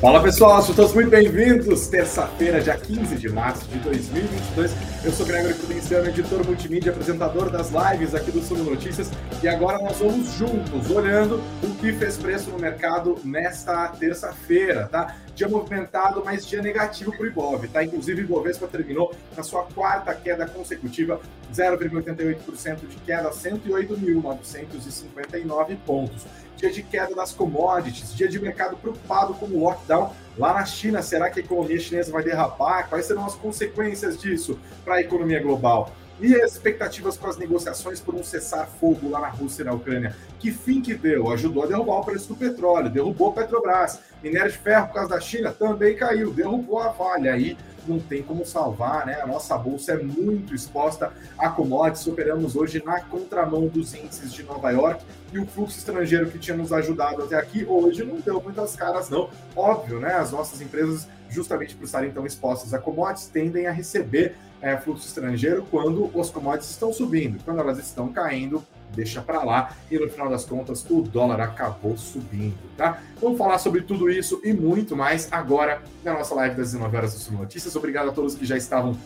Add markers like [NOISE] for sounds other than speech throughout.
Fala pessoal, sejam todos muito bem-vindos. Terça-feira, dia 15 de março de 2022. Eu sou Gregor Prudenciano, editor multimídia, apresentador das lives aqui do Sul Notícias. E agora nós vamos juntos olhando o que fez preço no mercado nesta terça-feira, tá? Dia movimentado, mas dia negativo para o Ibov, tá? Inclusive, o Ibovespa terminou na sua quarta queda consecutiva, 0,88% de queda, 108.959 pontos dia de queda das commodities, dia de mercado preocupado com o lockdown lá na China. Será que a economia chinesa vai derrapar? Quais serão as consequências disso para a economia global? E as expectativas com as negociações por um cessar-fogo lá na Rússia e na Ucrânia? Que fim que deu? Ajudou a derrubar o preço do petróleo, derrubou a Petrobras. Minério de ferro por causa da China também caiu, derrubou a Vale. Aí não tem como salvar, né? A nossa bolsa é muito exposta a commodities. Operamos hoje na contramão dos índices de Nova York e o fluxo estrangeiro que tinha nos ajudado até aqui hoje não deu muitas caras, não. Óbvio, né? As nossas empresas, justamente por estarem tão expostas a commodities, tendem a receber é, fluxo estrangeiro quando os commodities estão subindo. Quando elas estão caindo, deixa para lá. E no final das contas, o dólar acabou subindo, tá? Vamos falar sobre tudo isso e muito mais agora na nossa live das 19 horas do Sul Notícias. Obrigado a todos que já estavam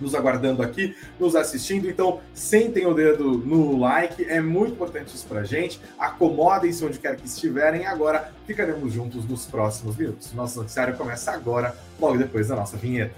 nos aguardando aqui, nos assistindo. Então, sentem o dedo no like, é muito importante isso pra gente. Acomodem-se onde quer que estiverem. Agora, ficaremos juntos nos próximos minutos. Nosso noticiário começa agora, logo depois da nossa vinheta.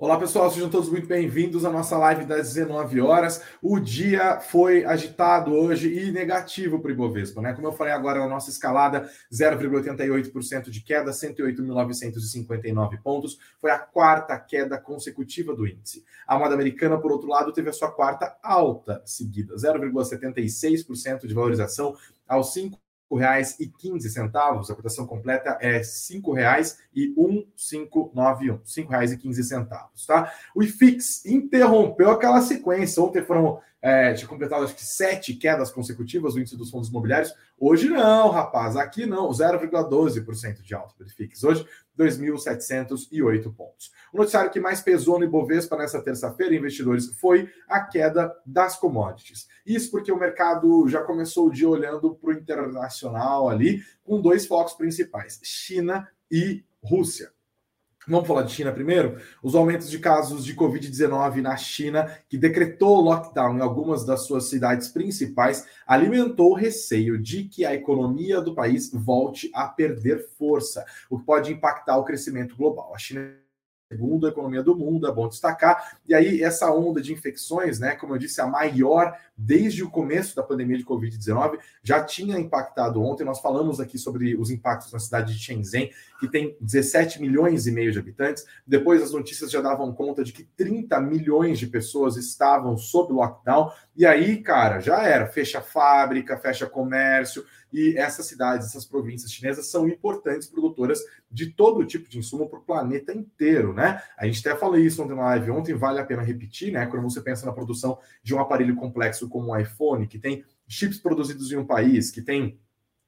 Olá pessoal, sejam todos muito bem-vindos à nossa live das 19 horas. O dia foi agitado hoje e negativo para o Ibovespa, né? Como eu falei agora na nossa escalada, 0,88% de queda, 108.959 pontos. Foi a quarta queda consecutiva do índice. A moeda americana, por outro lado, teve a sua quarta alta seguida, 0,76% de valorização aos 5 reais e quinze centavos. A cotação completa é reais e quinze centavos, tá? O IFIX interrompeu aquela sequência. Ontem foram é, tinha completado acho que sete quedas consecutivas no índice dos fundos imobiliários. Hoje não, rapaz, aqui não, 0,12% de alta para o IFIX. Hoje 2.708 pontos. O noticiário que mais pesou no Ibovespa nessa terça-feira, investidores, foi a queda das commodities. Isso porque o mercado já começou o dia olhando para o internacional ali, com dois focos principais: China e Rússia. Vamos falar de China primeiro? Os aumentos de casos de Covid-19 na China, que decretou lockdown em algumas das suas cidades principais, alimentou o receio de que a economia do país volte a perder força, o que pode impactar o crescimento global. A China segunda economia do mundo, é bom destacar. E aí, essa onda de infecções, né, como eu disse, a maior desde o começo da pandemia de Covid-19, já tinha impactado ontem. Nós falamos aqui sobre os impactos na cidade de Shenzhen, que tem 17 milhões e meio de habitantes. Depois, as notícias já davam conta de que 30 milhões de pessoas estavam sob lockdown. E aí, cara, já era. Fecha fábrica, fecha comércio. E essas cidades, essas províncias chinesas são importantes produtoras de todo tipo de insumo para o planeta inteiro, né? A gente até falou isso ontem na live, ontem vale a pena repetir, né? Quando você pensa na produção de um aparelho complexo como o iPhone, que tem chips produzidos em um país, que tem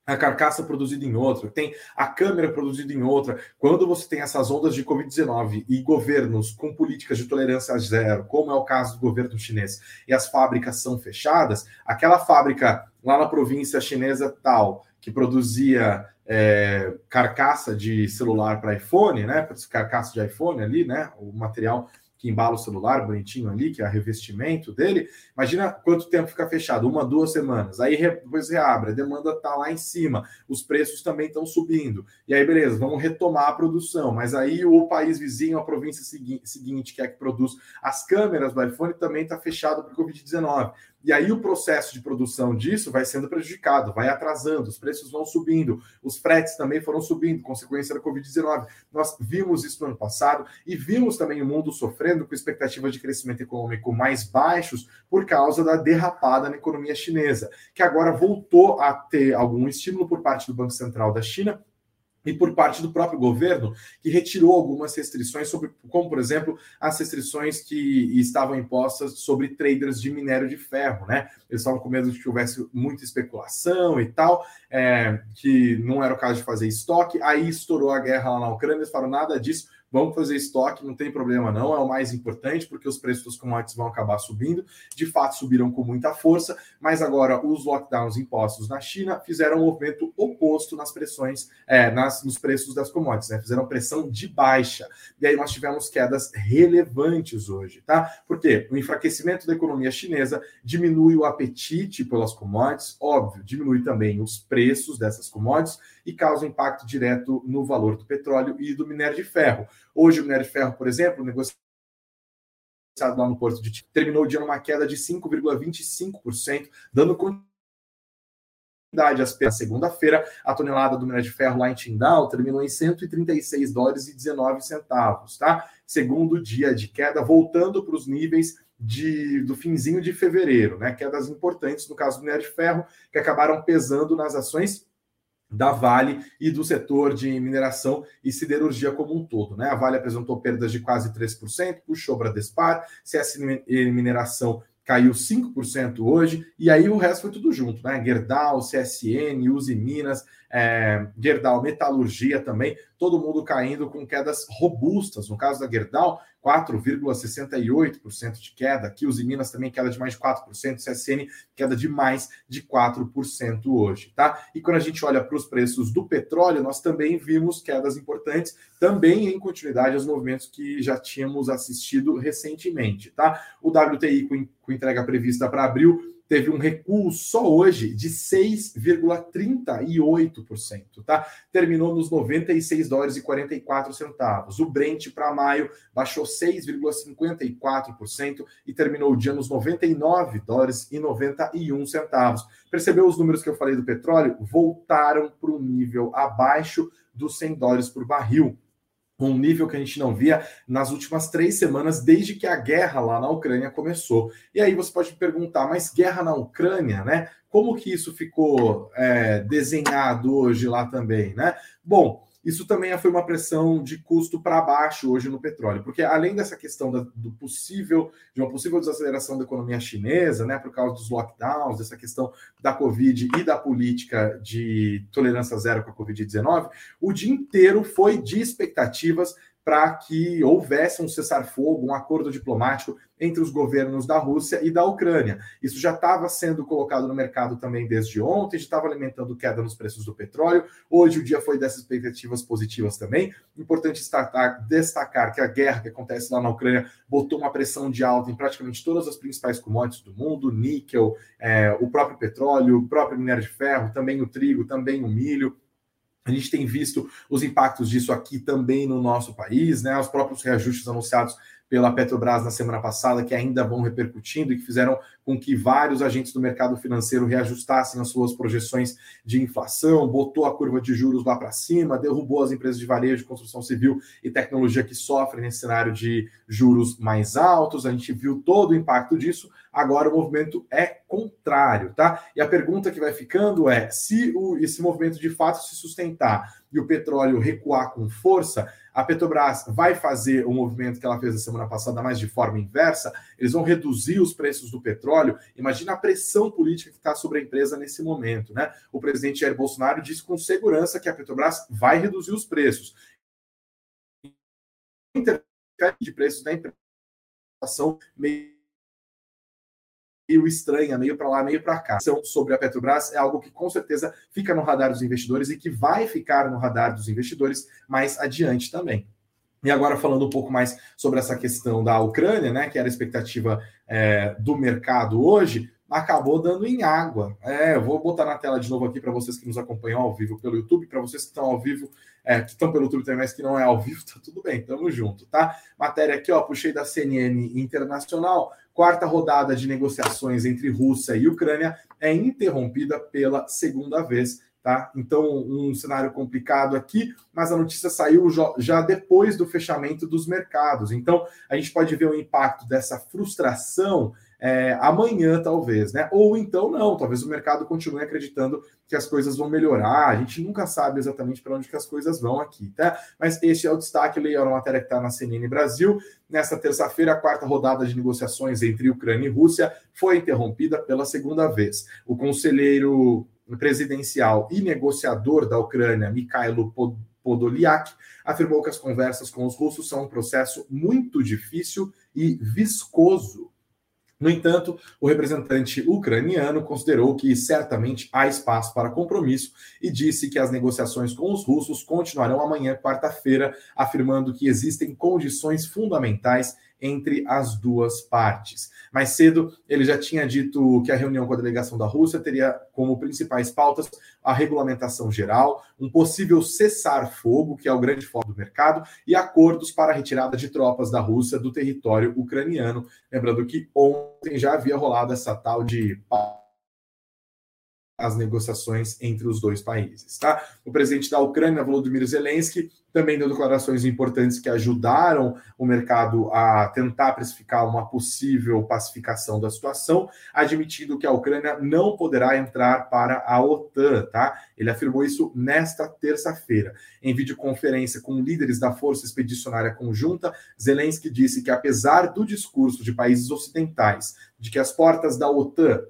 a carcaça produzida em outro, tem a câmera produzida em outra. Quando você tem essas ondas de Covid-19 e governos com políticas de tolerância zero, como é o caso do governo chinês, e as fábricas são fechadas, aquela fábrica lá na província chinesa tal, que produzia é, carcaça de celular para iPhone, né? Carcaça de iPhone ali, né? O material que embala o celular bonitinho ali, que é revestimento dele. Imagina quanto tempo fica fechado, uma, duas semanas. Aí depois reabre, a demanda está lá em cima, os preços também estão subindo. E aí, beleza, vamos retomar a produção. Mas aí o país vizinho, a província seguinte, que é que produz as câmeras do iPhone, também está fechado o Covid-19. E aí o processo de produção disso vai sendo prejudicado, vai atrasando, os preços vão subindo, os fretes também foram subindo, consequência da Covid-19. Nós vimos isso no ano passado e vimos também o mundo sofrendo com expectativas de crescimento econômico mais baixos por causa da derrapada na economia chinesa, que agora voltou a ter algum estímulo por parte do Banco Central da China e por parte do próprio governo, que retirou algumas restrições, sobre, como, por exemplo, as restrições que estavam impostas sobre traders de minério de ferro. Né? Eles estavam com medo de que houvesse muita especulação e tal, é, que não era o caso de fazer estoque. Aí estourou a guerra lá na Ucrânia, eles falaram nada disso Vamos fazer estoque, não tem problema não, é o mais importante, porque os preços dos commodities vão acabar subindo. De fato, subiram com muita força, mas agora os lockdowns impostos na China fizeram um movimento oposto nas pressões, é, nas, nos preços das commodities, né? Fizeram pressão de baixa. E aí nós tivemos quedas relevantes hoje, tá? Porque o enfraquecimento da economia chinesa diminui o apetite pelas commodities, óbvio, diminui também os preços dessas commodities e causa impacto direto no valor do petróleo e do minério de ferro. Hoje, o minério de ferro, por exemplo, negociado lá no Porto de terminou o dia numa queda de 5,25%, dando continuidade na segunda-feira, a tonelada do minério de ferro lá em Tindal terminou em 136 dólares e 19 centavos, tá? Segundo dia de queda, voltando para os níveis de, do finzinho de fevereiro, né? Quedas importantes no caso do minério de ferro, que acabaram pesando nas ações da Vale e do setor de mineração e siderurgia como um todo. Né? A Vale apresentou perdas de quase 3%, puxou Bradespar, CS Mineração caiu 5% hoje, e aí o resto foi tudo junto, né? Gerdau, CSN, Uzi Minas, é, Gerdau Metalurgia também, todo mundo caindo com quedas robustas. No caso da Gerdau, 4,68% de queda. Aqui os Minas também queda de mais de 4%, CSN queda de mais de 4% hoje, tá? E quando a gente olha para os preços do petróleo, nós também vimos quedas importantes, também em continuidade aos movimentos que já tínhamos assistido recentemente, tá? O WTI com entrega prevista para abril teve um recuo só hoje de 6,38%, tá? Terminou nos 96 dólares e 44 centavos. O Brent para maio baixou 6,54% e terminou o dia nos 99 dólares e 91 centavos. Percebeu os números que eu falei do petróleo? Voltaram para o nível abaixo dos 100 dólares por barril um nível que a gente não via nas últimas três semanas, desde que a guerra lá na Ucrânia começou. E aí você pode me perguntar, mas guerra na Ucrânia, né? Como que isso ficou é, desenhado hoje lá também, né? Bom, isso também foi uma pressão de custo para baixo hoje no petróleo, porque além dessa questão da, do possível, de uma possível desaceleração da economia chinesa, né, por causa dos lockdowns, dessa questão da Covid e da política de tolerância zero com a Covid-19, o dia inteiro foi de expectativas para que houvesse um cessar-fogo, um acordo diplomático entre os governos da Rússia e da Ucrânia. Isso já estava sendo colocado no mercado também desde ontem, já estava alimentando queda nos preços do petróleo. Hoje o dia foi dessas expectativas positivas também. Importante destacar, que a guerra que acontece lá na Ucrânia botou uma pressão de alta em praticamente todas as principais commodities do mundo: níquel, é, o próprio petróleo, o próprio minério de ferro, também o trigo, também o milho. A gente tem visto os impactos disso aqui também no nosso país, né? Os próprios reajustes anunciados pela Petrobras na semana passada, que ainda vão repercutindo e que fizeram com que vários agentes do mercado financeiro reajustassem as suas projeções de inflação, botou a curva de juros lá para cima, derrubou as empresas de varejo, construção civil e tecnologia que sofrem nesse cenário de juros mais altos. A gente viu todo o impacto disso. Agora o movimento é contrário, tá? E a pergunta que vai ficando é: se o, esse movimento de fato se sustentar e o petróleo recuar com força, a Petrobras vai fazer o movimento que ela fez na semana passada, mas de forma inversa. Eles vão reduzir os preços do petróleo. Imagina a pressão política que está sobre a empresa nesse momento, né? O presidente Jair Bolsonaro disse com segurança que a Petrobras vai reduzir os preços. De preços da empresa meio estranha, meio para lá, meio para cá. Então, sobre a Petrobras é algo que com certeza fica no radar dos investidores e que vai ficar no radar dos investidores mais adiante também. E agora falando um pouco mais sobre essa questão da Ucrânia, né, que era a expectativa é, do mercado hoje, acabou dando em água. É, eu vou botar na tela de novo aqui para vocês que nos acompanham ao vivo pelo YouTube, para vocês que estão ao vivo, é, que estão pelo YouTube também, mas que não é ao vivo, [LAUGHS] tá tudo bem, tamo junto, tá? Matéria aqui, ó, puxei da CNN Internacional, quarta rodada de negociações entre Rússia e Ucrânia é interrompida pela segunda vez. Tá? Então, um cenário complicado aqui, mas a notícia saiu já depois do fechamento dos mercados. Então, a gente pode ver o impacto dessa frustração é, amanhã, talvez, né? Ou então não, talvez o mercado continue acreditando que as coisas vão melhorar. A gente nunca sabe exatamente para onde que as coisas vão aqui, tá? Mas este é o destaque, leia a matéria que está na CNN Brasil. Nesta terça-feira, a quarta rodada de negociações entre Ucrânia e Rússia foi interrompida pela segunda vez. O conselheiro presidencial e negociador da Ucrânia, Mikhailo Podolyak, afirmou que as conversas com os russos são um processo muito difícil e viscoso no entanto, o representante ucraniano considerou que certamente há espaço para compromisso e disse que as negociações com os russos continuarão amanhã, quarta-feira, afirmando que existem condições fundamentais entre as duas partes. Mais cedo, ele já tinha dito que a reunião com a delegação da Rússia teria como principais pautas a regulamentação geral, um possível cessar-fogo, que é o grande foco do mercado, e acordos para a retirada de tropas da Rússia do território ucraniano. Lembrando que ontem já havia rolado essa tal de as negociações entre os dois países. Tá? O presidente da Ucrânia, Volodymyr Zelensky, também deu declarações importantes que ajudaram o mercado a tentar precificar uma possível pacificação da situação, admitindo que a Ucrânia não poderá entrar para a OTAN, tá? Ele afirmou isso nesta terça-feira. Em videoconferência com líderes da Força Expedicionária Conjunta, Zelensky disse que apesar do discurso de países ocidentais de que as portas da OTAN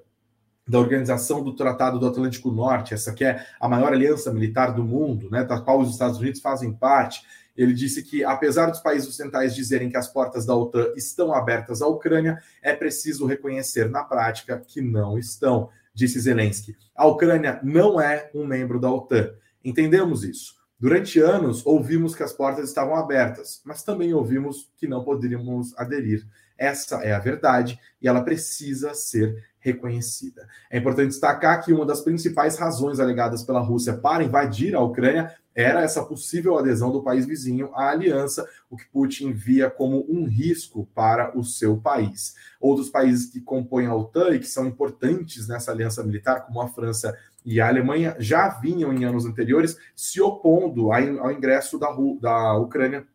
da Organização do Tratado do Atlântico Norte, essa que é a maior aliança militar do mundo, né, da qual os Estados Unidos fazem parte. Ele disse que, apesar dos países ocidentais dizerem que as portas da OTAN estão abertas à Ucrânia, é preciso reconhecer na prática que não estão, disse Zelensky. A Ucrânia não é um membro da OTAN. Entendemos isso. Durante anos, ouvimos que as portas estavam abertas, mas também ouvimos que não poderíamos aderir. Essa é a verdade e ela precisa ser reconhecida. É importante destacar que uma das principais razões alegadas pela Rússia para invadir a Ucrânia era essa possível adesão do país vizinho à aliança, o que Putin via como um risco para o seu país. Outros países que compõem a OTAN e que são importantes nessa aliança militar, como a França e a Alemanha, já vinham em anos anteriores se opondo ao ingresso da, da Ucrânia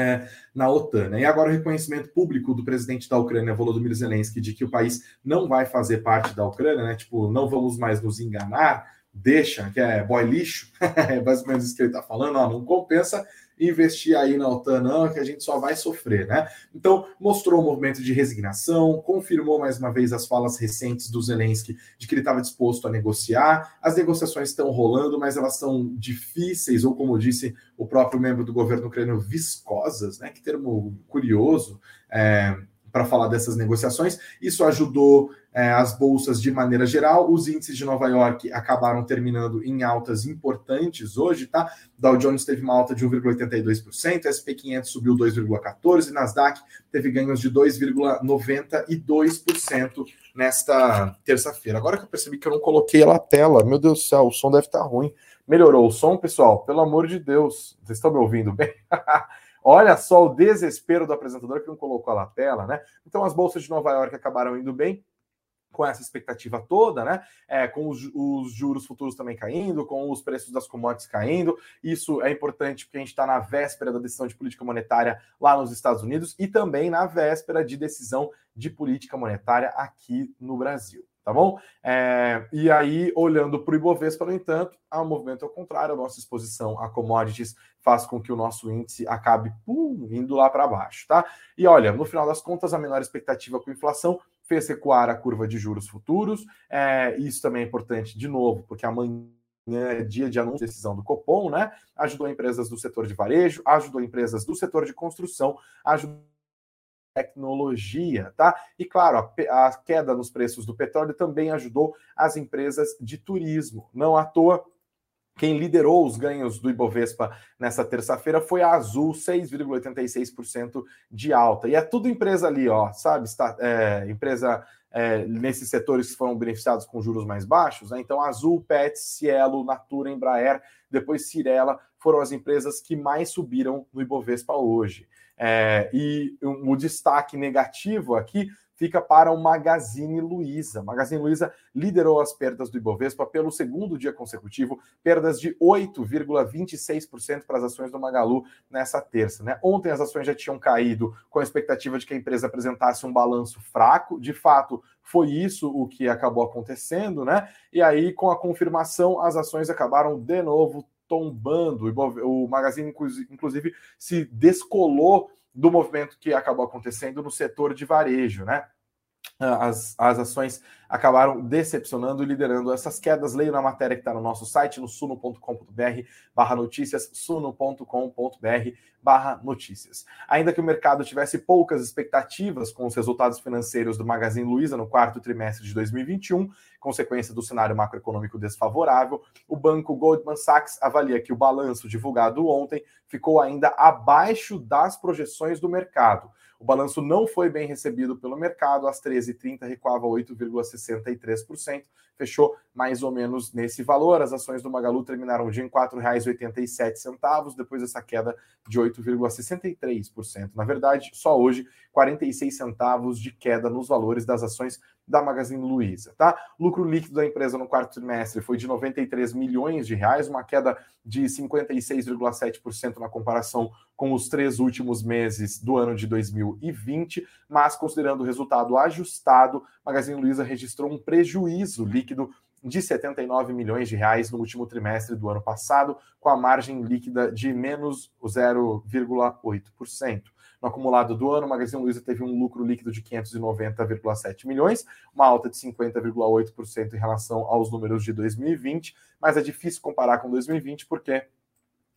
é, na OTAN. Né? E agora o reconhecimento público do presidente da Ucrânia, Volodymyr Zelensky, de que o país não vai fazer parte da Ucrânia, né? tipo, não vamos mais nos enganar, deixa, que é boy lixo, [LAUGHS] é basicamente isso que ele está falando, ó, não compensa investir aí na OTAN, não, que a gente só vai sofrer, né? Então, mostrou um movimento de resignação, confirmou mais uma vez as falas recentes do Zelensky de que ele estava disposto a negociar. As negociações estão rolando, mas elas são difíceis, ou como disse o próprio membro do governo ucraniano, viscosas, né? Que termo curioso. É, para falar dessas negociações. Isso ajudou é, as bolsas de maneira geral. Os índices de Nova York acabaram terminando em altas importantes hoje, tá? Dow Jones teve uma alta de 1,82%, SP 500 subiu 2,14%, Nasdaq teve ganhos de 2,92% nesta terça-feira. Agora que eu percebi que eu não coloquei ela na tela, meu Deus do céu, o som deve estar ruim. Melhorou o som, pessoal? Pelo amor de Deus, vocês estão me ouvindo bem? [LAUGHS] Olha só o desespero do apresentador que não colocou a tela, né? Então as bolsas de Nova York acabaram indo bem com essa expectativa toda, né? É, com os, os, juros futuros também caindo, com os preços das commodities caindo. Isso é importante porque a gente está na véspera da decisão de política monetária lá nos Estados Unidos e também na véspera de decisão de política monetária aqui no Brasil tá bom? É, e aí, olhando para o Ibovespa, no entanto, há um movimento ao contrário, a nossa exposição a commodities faz com que o nosso índice acabe pum, indo lá para baixo, tá? E olha, no final das contas, a menor expectativa com inflação fez recuar a curva de juros futuros, é, isso também é importante, de novo, porque amanhã é dia de anúncio de decisão do Copom, né? Ajudou empresas do setor de varejo, ajudou empresas do setor de construção, ajudou tecnologia, tá? E claro, a, a, queda nos preços do petróleo também ajudou as empresas de turismo. Não à toa, quem liderou os ganhos do Ibovespa nessa terça-feira foi a Azul, 6,86% de alta. E é tudo empresa ali, ó, sabe? Está, é, empresa é, nesses setores que foram beneficiados com juros mais baixos. Né? Então, Azul, Pets, Cielo, Natura, Embraer, depois Cirela foram as empresas que mais subiram no Ibovespa hoje. É, e o destaque negativo aqui fica para o Magazine Luiza. Magazine Luiza liderou as perdas do Ibovespa pelo segundo dia consecutivo, perdas de 8,26% para as ações do Magalu nessa terça. Né? Ontem as ações já tinham caído com a expectativa de que a empresa apresentasse um balanço fraco. De fato, foi isso o que acabou acontecendo, né? E aí, com a confirmação, as ações acabaram de novo tombando. O Magazine, inclusive, se descolou do movimento que acabou acontecendo no setor de varejo, né? As, as ações acabaram decepcionando e liderando essas quedas. Leio na matéria que está no nosso site, no suno.com.br barra notícias, suno.com.br barra notícias. Ainda que o mercado tivesse poucas expectativas com os resultados financeiros do Magazine Luiza no quarto trimestre de 2021, consequência do cenário macroeconômico desfavorável, o banco Goldman Sachs avalia que o balanço divulgado ontem ficou ainda abaixo das projeções do mercado. O balanço não foi bem recebido pelo mercado, às 13h30 recuava 8,63%, fechou mais ou menos nesse valor. As ações do Magalu terminaram o dia em R$ 4,87, depois dessa queda de 8,63%. Na verdade, só hoje, 46 centavos de queda nos valores das ações da Magazine Luiza, tá? Lucro líquido da empresa no quarto trimestre foi de 93 milhões de reais, uma queda de 56,7% na comparação com os três últimos meses do ano de 2020, mas considerando o resultado ajustado, Magazine Luiza registrou um prejuízo líquido de 79 milhões de reais no último trimestre do ano passado, com a margem líquida de menos 0,8%. No acumulado do ano, o Magazine Luiza teve um lucro líquido de 590,7 milhões, uma alta de 50,8% em relação aos números de 2020, mas é difícil comparar com 2020 porque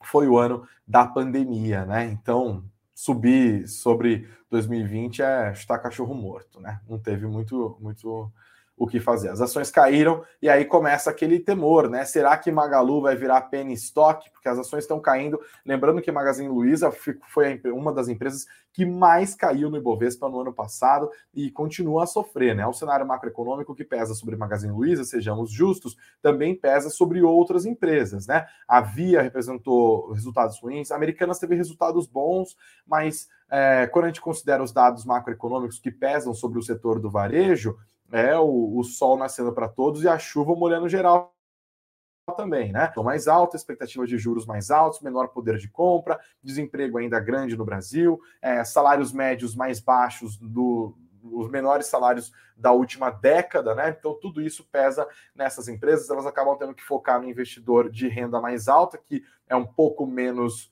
foi o ano da pandemia, né? Então, subir sobre 2020 é chutar cachorro morto, né? Não teve muito muito o que fazer. As ações caíram e aí começa aquele temor, né? Será que Magalu vai virar penny stock? Porque as ações estão caindo. Lembrando que Magazine Luiza foi uma das empresas que mais caiu no Ibovespa no ano passado e continua a sofrer, né? O cenário macroeconômico que pesa sobre Magazine Luiza, sejamos justos, também pesa sobre outras empresas, né? A Via representou resultados ruins, a Americanas teve resultados bons, mas é, quando a gente considera os dados macroeconômicos que pesam sobre o setor do varejo, é o, o sol nascendo para todos e a chuva molhando geral também, né? Então, mais alta, expectativa de juros mais altos, menor poder de compra, desemprego ainda grande no Brasil, é, salários médios mais baixos do, os menores salários da última década, né? Então, tudo isso pesa nessas empresas, elas acabam tendo que focar no investidor de renda mais alta, que é um pouco menos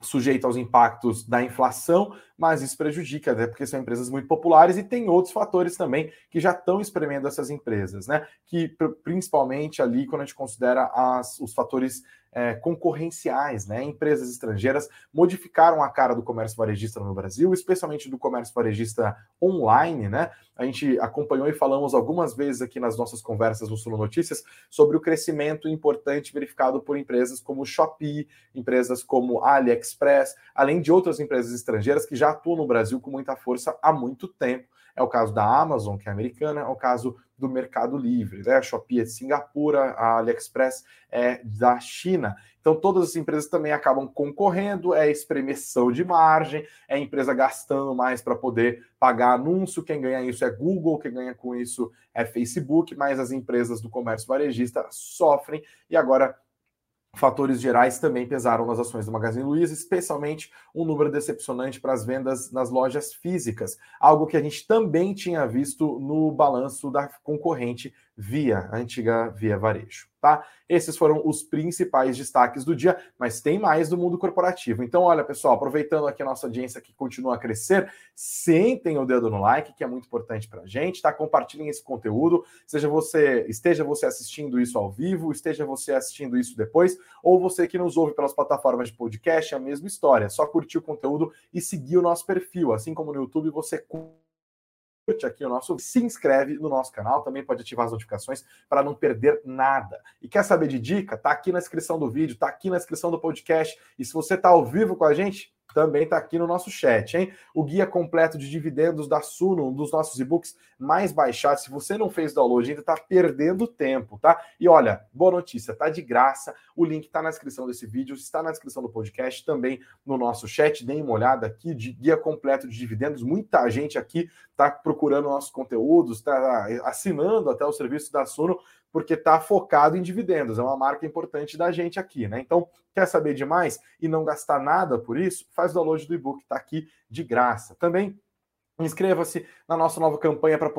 sujeito aos impactos da inflação, mas isso prejudica, né? Porque são empresas muito populares e tem outros fatores também que já estão espremendo essas empresas, né? Que principalmente ali, quando a gente considera as, os fatores é, concorrenciais, né? Empresas estrangeiras modificaram a cara do comércio varejista no Brasil, especialmente do comércio varejista online, né? A gente acompanhou e falamos algumas vezes aqui nas nossas conversas no Suno Notícias sobre o crescimento importante verificado por empresas como Shopee, empresas como AliExpress, além de outras empresas estrangeiras que já atuam no Brasil com muita força há muito tempo. É o caso da Amazon, que é americana, é o caso do Mercado Livre, né? A Shopee é de Singapura, a AliExpress é da China. Então, todas as empresas também acabam concorrendo, é espremeção de margem, é empresa gastando mais para poder pagar anúncio. Quem ganha isso é Google, quem ganha com isso é Facebook, mas as empresas do comércio varejista sofrem e agora Fatores gerais também pesaram nas ações do Magazine Luiza, especialmente um número decepcionante para as vendas nas lojas físicas, algo que a gente também tinha visto no balanço da concorrente Via, a antiga Via Varejo tá? Esses foram os principais destaques do dia, mas tem mais do mundo corporativo. Então, olha, pessoal, aproveitando aqui a nossa audiência que continua a crescer, sentem o dedo no like, que é muito importante para a gente, tá? Compartilhem esse conteúdo, seja você, esteja você assistindo isso ao vivo, esteja você assistindo isso depois, ou você que nos ouve pelas plataformas de podcast, é a mesma história. É só curtir o conteúdo e seguir o nosso perfil, assim como no YouTube você curte aqui o nosso, se inscreve no nosso canal, também pode ativar as notificações para não perder nada. E quer saber de dica? Tá aqui na descrição do vídeo, tá aqui na descrição do podcast. E se você tá ao vivo com a gente, também está aqui no nosso chat, hein? O guia completo de dividendos da Suno, um dos nossos e-books mais baixados. Se você não fez download ainda, está perdendo tempo, tá? E olha, boa notícia, tá de graça. O link está na descrição desse vídeo, está na descrição do podcast, também no nosso chat. Deem uma olhada aqui de guia completo de dividendos. Muita gente aqui está procurando nossos conteúdos, está assinando até o serviço da Suno porque está focado em dividendos, é uma marca importante da gente aqui, né? Então, quer saber de mais e não gastar nada por isso? Faz o download do e-book, está aqui de graça. Também Inscreva-se na nossa nova campanha para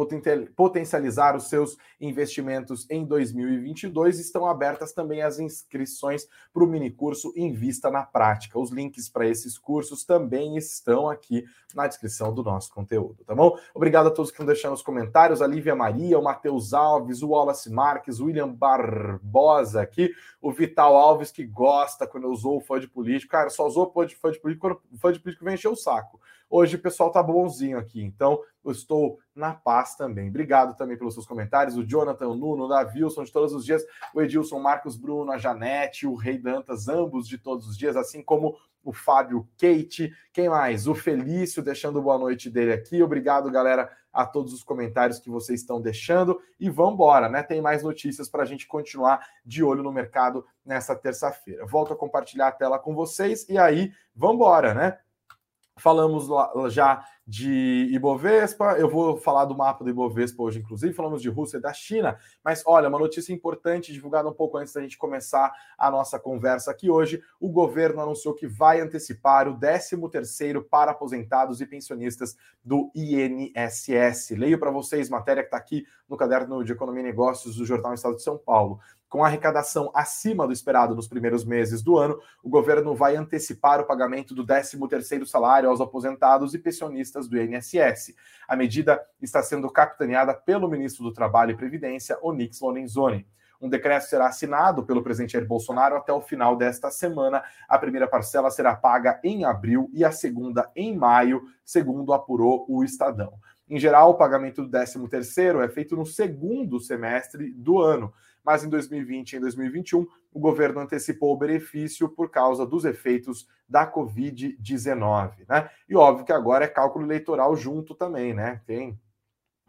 potencializar os seus investimentos em 2022. Estão abertas também as inscrições para o mini curso Invista na Prática. Os links para esses cursos também estão aqui na descrição do nosso conteúdo, tá bom? Obrigado a todos que estão deixando os comentários. A Lívia Maria, o Matheus Alves, o Wallace Marques, o William Barbosa aqui, o Vital Alves, que gosta quando eu usou o fã de político. Cara, só usou o fã de político quando o fã de político vem encher o saco. Hoje o pessoal tá bonzinho aqui, então eu estou na paz também. Obrigado também pelos seus comentários. O Jonathan, o Nuno, o Davilson de todos os dias, o Edilson, o Marcos Bruno, a Janete, o Rei Dantas, ambos de todos os dias, assim como o Fábio Kate. Quem mais? O Felício deixando boa noite dele aqui. Obrigado, galera, a todos os comentários que vocês estão deixando. E vamos embora, né? Tem mais notícias para a gente continuar de olho no mercado nessa terça-feira. Volto a compartilhar a tela com vocês e aí vamos embora, né? Falamos já de Ibovespa, eu vou falar do mapa do Ibovespa hoje, inclusive, falamos de Rússia e da China, mas olha, uma notícia importante divulgada um pouco antes da gente começar a nossa conversa aqui hoje, o governo anunciou que vai antecipar o 13º para aposentados e pensionistas do INSS. Leio para vocês matéria que está aqui no caderno de Economia e Negócios do Jornal Estado de São Paulo. Com a arrecadação acima do esperado nos primeiros meses do ano, o governo vai antecipar o pagamento do 13º salário aos aposentados e pensionistas do INSS. A medida está sendo capitaneada pelo ministro do Trabalho e Previdência, Onyx Lorenzoni. Um decreto será assinado pelo presidente Jair Bolsonaro até o final desta semana. A primeira parcela será paga em abril e a segunda em maio, segundo apurou o Estadão. Em geral, o pagamento do 13º é feito no segundo semestre do ano mas em 2020 e em 2021 o governo antecipou o benefício por causa dos efeitos da Covid-19, né? E óbvio que agora é cálculo eleitoral junto também, né? Tem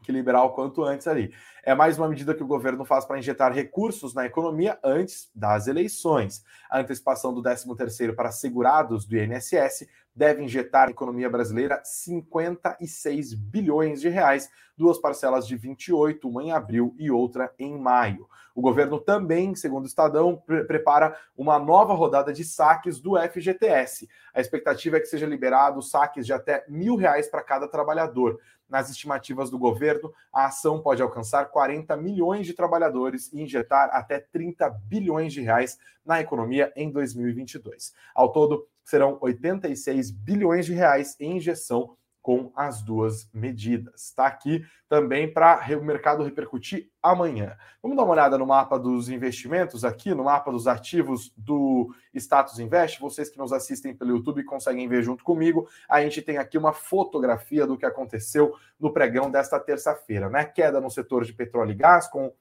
que liberar o quanto antes ali. É mais uma medida que o governo faz para injetar recursos na economia antes das eleições. A antecipação do 13º para segurados do INSS deve injetar na economia brasileira 56 bilhões de reais, duas parcelas de 28, uma em abril e outra em maio. O governo também, segundo o Estadão, pre prepara uma nova rodada de saques do FGTS. A expectativa é que seja liberado saques de até mil reais para cada trabalhador. Nas estimativas do governo, a ação pode alcançar 40 milhões de trabalhadores e injetar até 30 bilhões de reais na economia em 2022. Ao todo, serão 86 bilhões de reais em injeção com as duas medidas. Está aqui também para o mercado repercutir amanhã. Vamos dar uma olhada no mapa dos investimentos aqui, no mapa dos ativos do Status Invest. Vocês que nos assistem pelo YouTube conseguem ver junto comigo. A gente tem aqui uma fotografia do que aconteceu no pregão desta terça-feira, né? Queda no setor de petróleo e gás com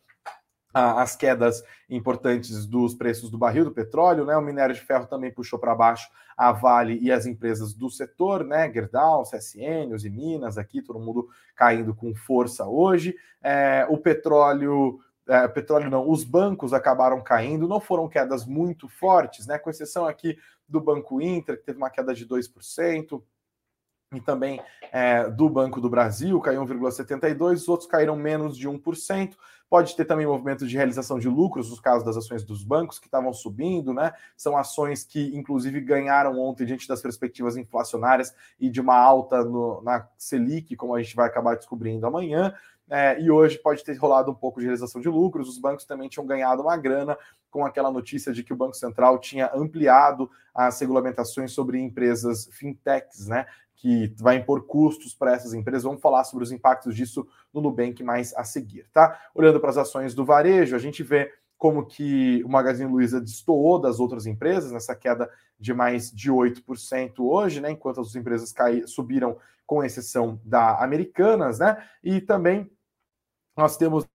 as quedas importantes dos preços do barril do petróleo, né? O minério de ferro também puxou para baixo a Vale e as empresas do setor, né? Gerdau, CSN, os Minas, aqui todo mundo caindo com força hoje. É, o petróleo é, petróleo não, os bancos acabaram caindo, não foram quedas muito fortes, né? Com exceção aqui do Banco Inter, que teve uma queda de 2%, e também é, do Banco do Brasil, caiu 1,72%, os outros caíram menos de 1%. Pode ter também movimento de realização de lucros, nos casos das ações dos bancos que estavam subindo, né? São ações que, inclusive, ganharam ontem diante das perspectivas inflacionárias e de uma alta no, na Selic, como a gente vai acabar descobrindo amanhã. É, e hoje pode ter rolado um pouco de realização de lucros. Os bancos também tinham ganhado uma grana com aquela notícia de que o Banco Central tinha ampliado as regulamentações sobre empresas fintechs, né? que vai impor custos para essas empresas. Vamos falar sobre os impactos disso no Nubank mais a seguir, tá? Olhando para as ações do varejo, a gente vê como que o Magazine Luiza destoou das outras empresas nessa queda de mais de 8% hoje, né? Enquanto as empresas caí, subiram, com exceção da Americanas, né? E também nós temos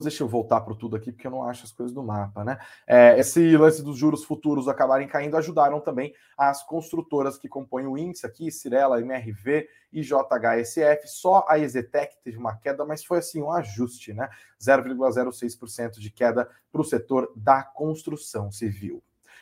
Deixa eu voltar para tudo aqui, porque eu não acho as coisas do mapa, né? É, esse lance dos juros futuros acabarem caindo ajudaram também as construtoras que compõem o índice aqui, Cirela, MRV e JHSF. Só a Exetec teve uma queda, mas foi assim um ajuste, né? 0,06% de queda para o setor da construção civil.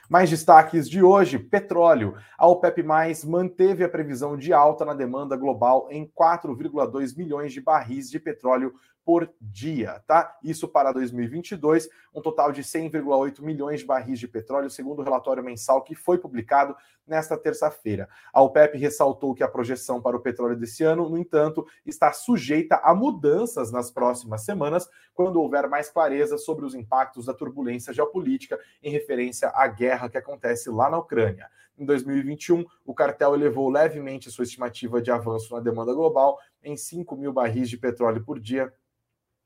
Mais destaques de hoje: petróleo. A OPEP manteve a previsão de alta na demanda global em 4,2 milhões de barris de petróleo por dia, tá? Isso para 2022, um total de 100,8 milhões de barris de petróleo, segundo o relatório mensal que foi publicado nesta terça-feira. A OPEP ressaltou que a projeção para o petróleo desse ano, no entanto, está sujeita a mudanças nas próximas semanas, quando houver mais clareza sobre os impactos da turbulência geopolítica em referência à guerra que acontece lá na Ucrânia. Em 2021, o cartel elevou levemente sua estimativa de avanço na demanda global em 5 mil barris de petróleo por dia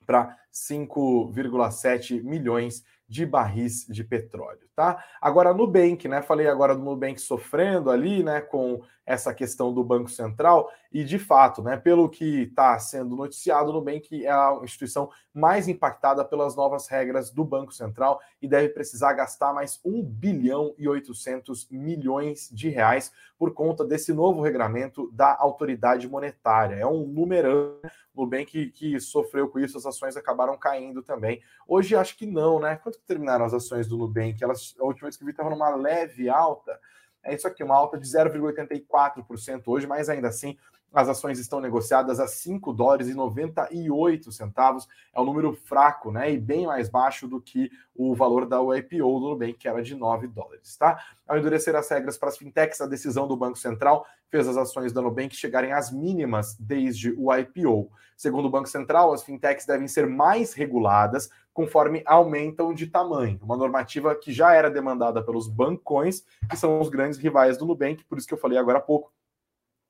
para 5,7 milhões de barris de petróleo, tá? Agora Nubank, né? Falei agora do Nubank sofrendo ali, né, com essa questão do Banco Central e de fato, né, pelo que está sendo noticiado, Nubank é a instituição mais impactada pelas novas regras do Banco Central e deve precisar gastar mais 1 bilhão e 800 milhões de reais por conta desse novo regramento da autoridade monetária. É um numerão. O Nubank que sofreu com isso, as ações acabaram caindo também. Hoje acho que não, né? Que terminaram as ações do Nubank? Elas, a última vez que vi estavam numa leve alta. É isso aqui, uma alta de 0,84% hoje, mas ainda assim as ações estão negociadas a 5 dólares e 98 centavos. É um número fraco, né? E bem mais baixo do que o valor da IPO do Nubank, que era de 9 dólares, tá? Ao endurecer as regras para as fintechs, a decisão do Banco Central fez as ações da Nubank chegarem às mínimas desde o IPO. Segundo o Banco Central, as fintechs devem ser mais reguladas conforme aumentam de tamanho. Uma normativa que já era demandada pelos bancões, que são os grandes rivais do Nubank, por isso que eu falei agora há pouco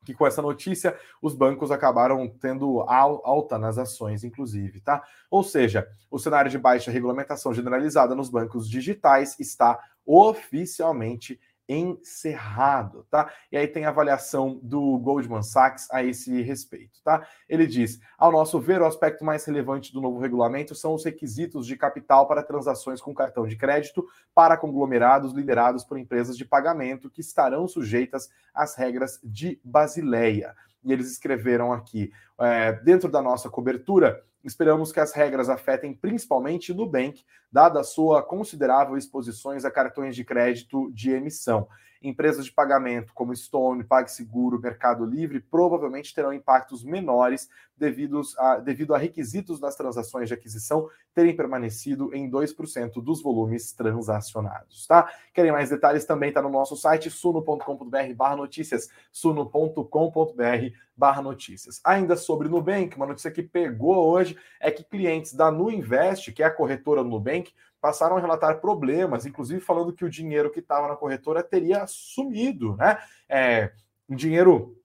que com essa notícia os bancos acabaram tendo alta nas ações, inclusive, tá? Ou seja, o cenário de baixa regulamentação generalizada nos bancos digitais está oficialmente encerrado, tá? E aí tem a avaliação do Goldman Sachs a esse respeito, tá? Ele diz: ao nosso ver, o aspecto mais relevante do novo regulamento são os requisitos de capital para transações com cartão de crédito para conglomerados liderados por empresas de pagamento que estarão sujeitas às regras de Basileia. E eles escreveram aqui, é, dentro da nossa cobertura, Esperamos que as regras afetem principalmente Nubank, dada a sua considerável exposições a cartões de crédito de emissão. Empresas de pagamento como Stone, PagSeguro, Mercado Livre provavelmente terão impactos menores devido a, devido a requisitos das transações de aquisição terem permanecido em 2% dos volumes transacionados, tá? Querem mais detalhes? Também está no nosso site suno.com.br barra notícias, suno.com.br barra notícias. Ainda sobre Nubank, uma notícia que pegou hoje é que clientes da Nuinvest, que é a corretora do Nubank, passaram a relatar problemas, inclusive falando que o dinheiro que estava na corretora teria sumido, né? É, um dinheiro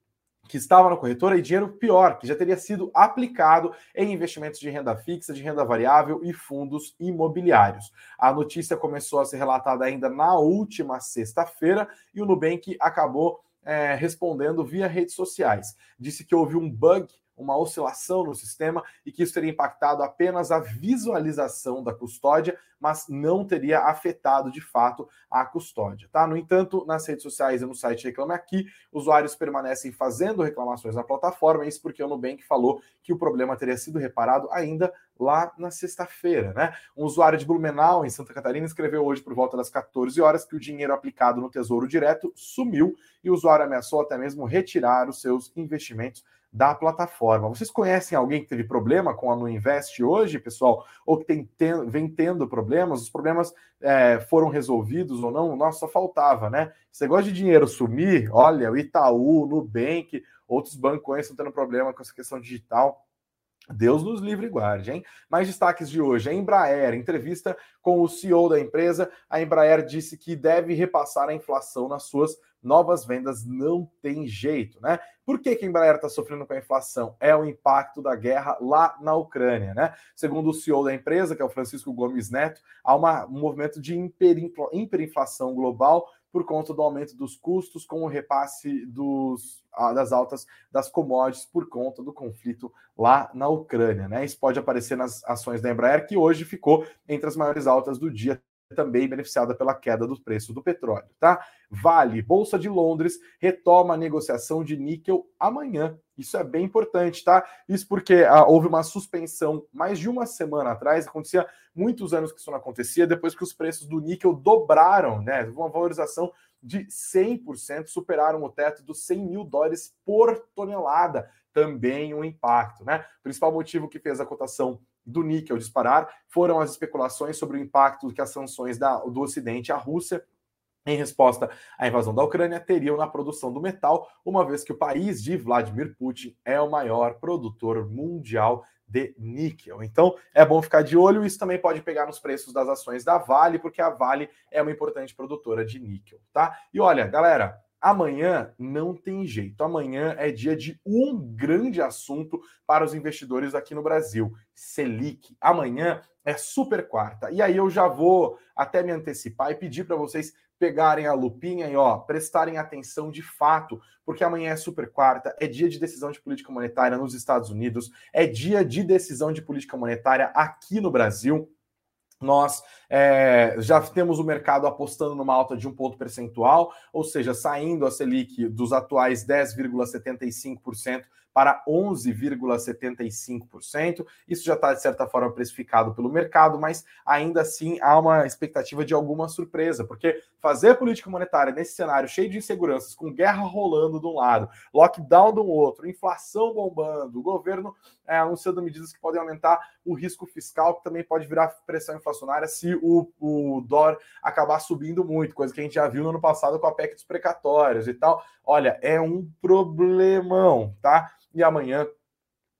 que estava na corretora e dinheiro pior, que já teria sido aplicado em investimentos de renda fixa, de renda variável e fundos imobiliários. A notícia começou a ser relatada ainda na última sexta-feira e o Nubank acabou é, respondendo via redes sociais. Disse que houve um bug uma oscilação no sistema e que isso teria impactado apenas a visualização da custódia, mas não teria afetado de fato a custódia, tá? No entanto, nas redes sociais e no site Reclame Aqui, usuários permanecem fazendo reclamações na plataforma, isso porque o Nubank falou que o problema teria sido reparado ainda lá na sexta-feira, né? Um usuário de Blumenau, em Santa Catarina, escreveu hoje por volta das 14 horas que o dinheiro aplicado no Tesouro Direto sumiu e o usuário ameaçou até mesmo retirar os seus investimentos da plataforma. Vocês conhecem alguém que teve problema com a Nuinvest hoje, pessoal? Ou que tem, tem, vem tendo problemas? Os problemas é, foram resolvidos ou não? Nossa, só faltava, né? Esse negócio de dinheiro sumir, olha, o Itaú, o Nubank, outros bancos estão tendo problema com essa questão digital. Deus nos livre e guarde, hein? Mais destaques de hoje. A Embraer, entrevista com o CEO da empresa. A Embraer disse que deve repassar a inflação nas suas novas vendas. Não tem jeito, né? Por que, que a Embraer está sofrendo com a inflação? É o impacto da guerra lá na Ucrânia, né? Segundo o CEO da empresa, que é o Francisco Gomes Neto, há uma, um movimento de hiperinflação global por conta do aumento dos custos com o repasse dos, das altas das commodities por conta do conflito lá na Ucrânia. Né? Isso pode aparecer nas ações da Embraer, que hoje ficou entre as maiores altas do dia, também beneficiada pela queda do preço do petróleo, tá? Vale, Bolsa de Londres retoma a negociação de níquel amanhã. Isso é bem importante, tá? Isso porque ah, houve uma suspensão mais de uma semana atrás, acontecia muitos anos que isso não acontecia, depois que os preços do níquel dobraram, né? Uma valorização de 100%, superaram o teto dos 100 mil dólares por tonelada. Também um impacto, né? O principal motivo que fez a cotação do níquel disparar foram as especulações sobre o impacto que as sanções da, do Ocidente à Rússia em resposta à invasão da Ucrânia, teriam na produção do metal, uma vez que o país de Vladimir Putin é o maior produtor mundial de níquel. Então, é bom ficar de olho. Isso também pode pegar nos preços das ações da Vale, porque a Vale é uma importante produtora de níquel, tá? E olha, galera, Amanhã não tem jeito. Amanhã é dia de um grande assunto para os investidores aqui no Brasil: Selic. Amanhã é super quarta. E aí eu já vou até me antecipar e pedir para vocês pegarem a lupinha e ó, prestarem atenção de fato, porque amanhã é super quarta, é dia de decisão de política monetária nos Estados Unidos, é dia de decisão de política monetária aqui no Brasil nós é, já temos o mercado apostando numa alta de um ponto percentual, ou seja, saindo a Selic dos atuais 10,75% para 11,75%. Isso já está, de certa forma, precificado pelo mercado, mas ainda assim há uma expectativa de alguma surpresa, porque fazer política monetária nesse cenário cheio de inseguranças, com guerra rolando de um lado, lockdown do outro, inflação bombando, o governo é, anunciando medidas que podem aumentar o risco fiscal, que também pode virar pressão inflacionária se o, o dólar acabar subindo muito, coisa que a gente já viu no ano passado com a PEC dos precatórios e tal. Olha, é um problemão, tá? e amanhã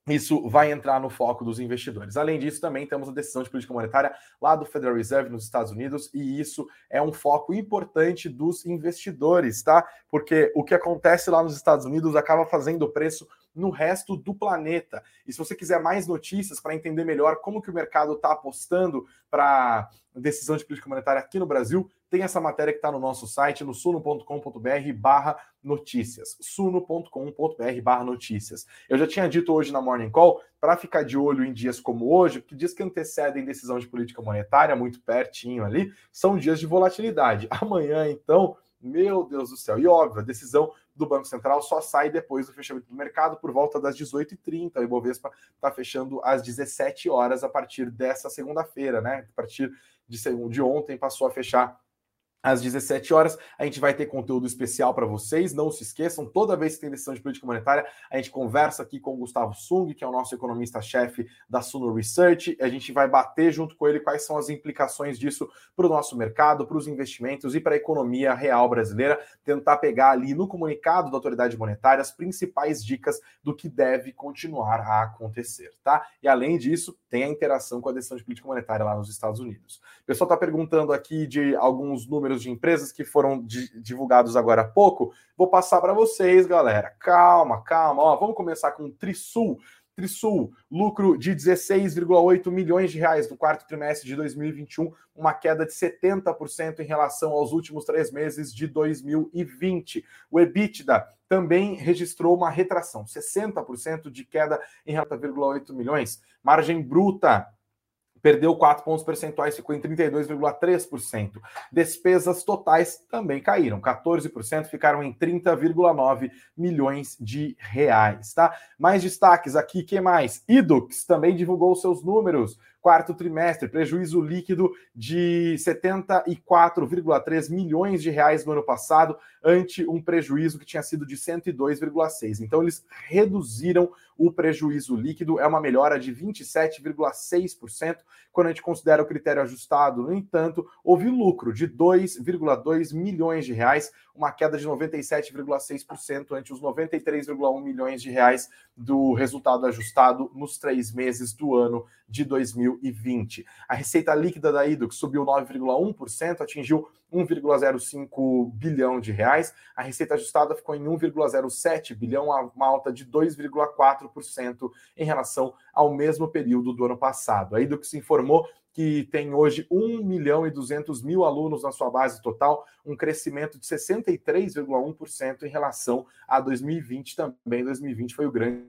isso vai entrar no foco dos investidores. Além disso, também temos a decisão de política monetária lá do Federal Reserve nos Estados Unidos, e isso é um foco importante dos investidores, tá? Porque o que acontece lá nos Estados Unidos acaba fazendo o preço no resto do planeta. E se você quiser mais notícias para entender melhor como que o mercado está apostando para decisão de política monetária aqui no Brasil, tem essa matéria que está no nosso site, no suno.com.br barra notícias. suno.com.br barra notícias. Eu já tinha dito hoje na Morning Call, para ficar de olho em dias como hoje, que dias que antecedem decisão de política monetária, muito pertinho ali, são dias de volatilidade. Amanhã, então, meu Deus do céu. E óbvio, a decisão do Banco Central só sai depois do fechamento do mercado por volta das 18h30. O Ibovespa está fechando às 17 horas a partir dessa segunda-feira, né? A partir de, de ontem passou a fechar às 17 horas. A gente vai ter conteúdo especial para vocês. Não se esqueçam, toda vez que tem decisão de política monetária, a gente conversa aqui com o Gustavo Sung, que é o nosso economista-chefe da Suno Research. A gente vai bater junto com ele quais são as implicações disso para o nosso mercado, para os investimentos e para a economia real brasileira. Tentar pegar ali no comunicado da autoridade monetária as principais dicas do que deve continuar a acontecer, tá? E além disso, tem a interação com a decisão de política monetária lá nos Estados Unidos. O pessoal está perguntando aqui de alguns números números de empresas que foram divulgados agora há pouco. Vou passar para vocês, galera. Calma, calma. Ó, vamos começar com o Trisul. Trisul, lucro de 16,8 milhões de reais no quarto trimestre de 2021, uma queda de 70% em relação aos últimos três meses de 2020. O EBITDA também registrou uma retração, 60% de queda em 0,8 milhões. Margem bruta perdeu 4 pontos percentuais, ficou em 32,3%. Despesas totais também caíram, 14%, ficaram em 30,9 milhões de reais, tá? Mais destaques aqui, que mais? Idux também divulgou seus números quarto trimestre, prejuízo líquido de 74,3 milhões de reais no ano passado, ante um prejuízo que tinha sido de 102,6. Então eles reduziram o prejuízo líquido, é uma melhora de 27,6% quando a gente considera o critério ajustado. No entanto, houve lucro de 2,2 milhões de reais, uma queda de 97,6% ante os 93,1 milhões de reais do resultado ajustado nos três meses do ano de 2020. A receita líquida da Idux subiu 9,1%, atingiu 1,05 bilhão de reais. A receita ajustada ficou em 1,07 bilhão, uma alta de 2,4% em relação ao mesmo período do ano passado. Aí do que se informou que tem hoje 1 milhão e 200 mil alunos na sua base total, um crescimento de 63,1% em relação a 2020 também. 2020 foi o grande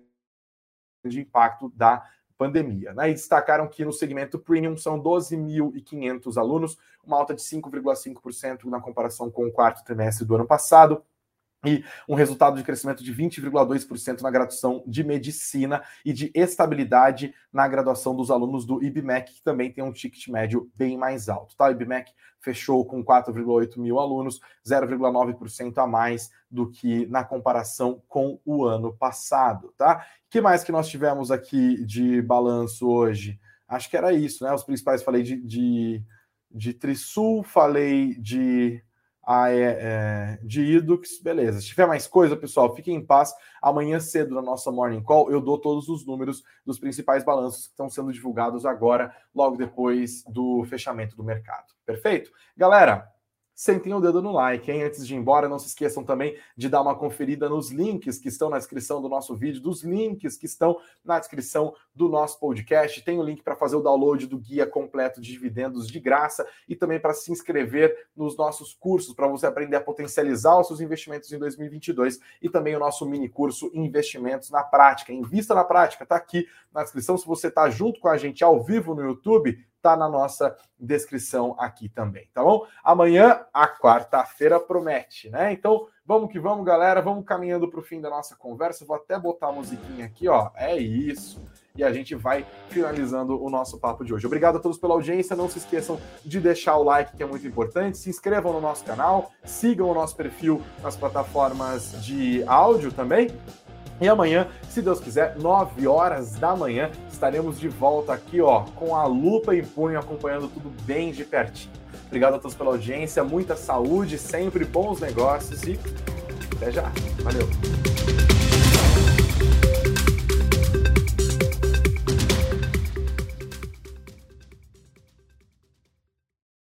impacto da pandemia. Né? E destacaram que no segmento premium são 12.500 alunos, uma alta de 5,5% na comparação com o quarto trimestre do ano passado e um resultado de crescimento de 20,2% na graduação de medicina e de estabilidade na graduação dos alunos do IBMEC, que também tem um ticket médio bem mais alto. Tá? O IBMEC fechou com 4,8 mil alunos, 0,9% a mais do que na comparação com o ano passado. Tá? Que mais que nós tivemos aqui de balanço hoje? Acho que era isso, né? Os principais falei de, de, de Trisul, falei de a, é, é, de Idux, beleza. Se tiver mais coisa, pessoal, fiquem em paz. Amanhã cedo, na nossa Morning Call, eu dou todos os números dos principais balanços que estão sendo divulgados agora, logo depois do fechamento do mercado. Perfeito? Galera, sentem o dedo no like, hein? Antes de ir embora, não se esqueçam também de dar uma conferida nos links que estão na descrição do nosso vídeo, dos links que estão na descrição do nosso podcast. Tem o link para fazer o download do guia completo de dividendos de graça e também para se inscrever nos nossos cursos, para você aprender a potencializar os seus investimentos em 2022 e também o nosso mini curso Investimentos na Prática. Invista na Prática, está aqui na descrição. Se você está junto com a gente ao vivo no YouTube, tá na nossa descrição aqui também, tá bom? Amanhã, a quarta-feira promete, né? Então, vamos que vamos, galera. Vamos caminhando para o fim da nossa conversa. Vou até botar a musiquinha aqui, ó. É isso. E a gente vai finalizando o nosso papo de hoje. Obrigado a todos pela audiência. Não se esqueçam de deixar o like, que é muito importante. Se inscrevam no nosso canal, sigam o nosso perfil nas plataformas de áudio também. E amanhã, se Deus quiser, 9 horas da manhã, estaremos de volta aqui, ó, com a lupa em punho, acompanhando tudo bem de pertinho. Obrigado a todos pela audiência, muita saúde, sempre bons negócios e até já. Valeu!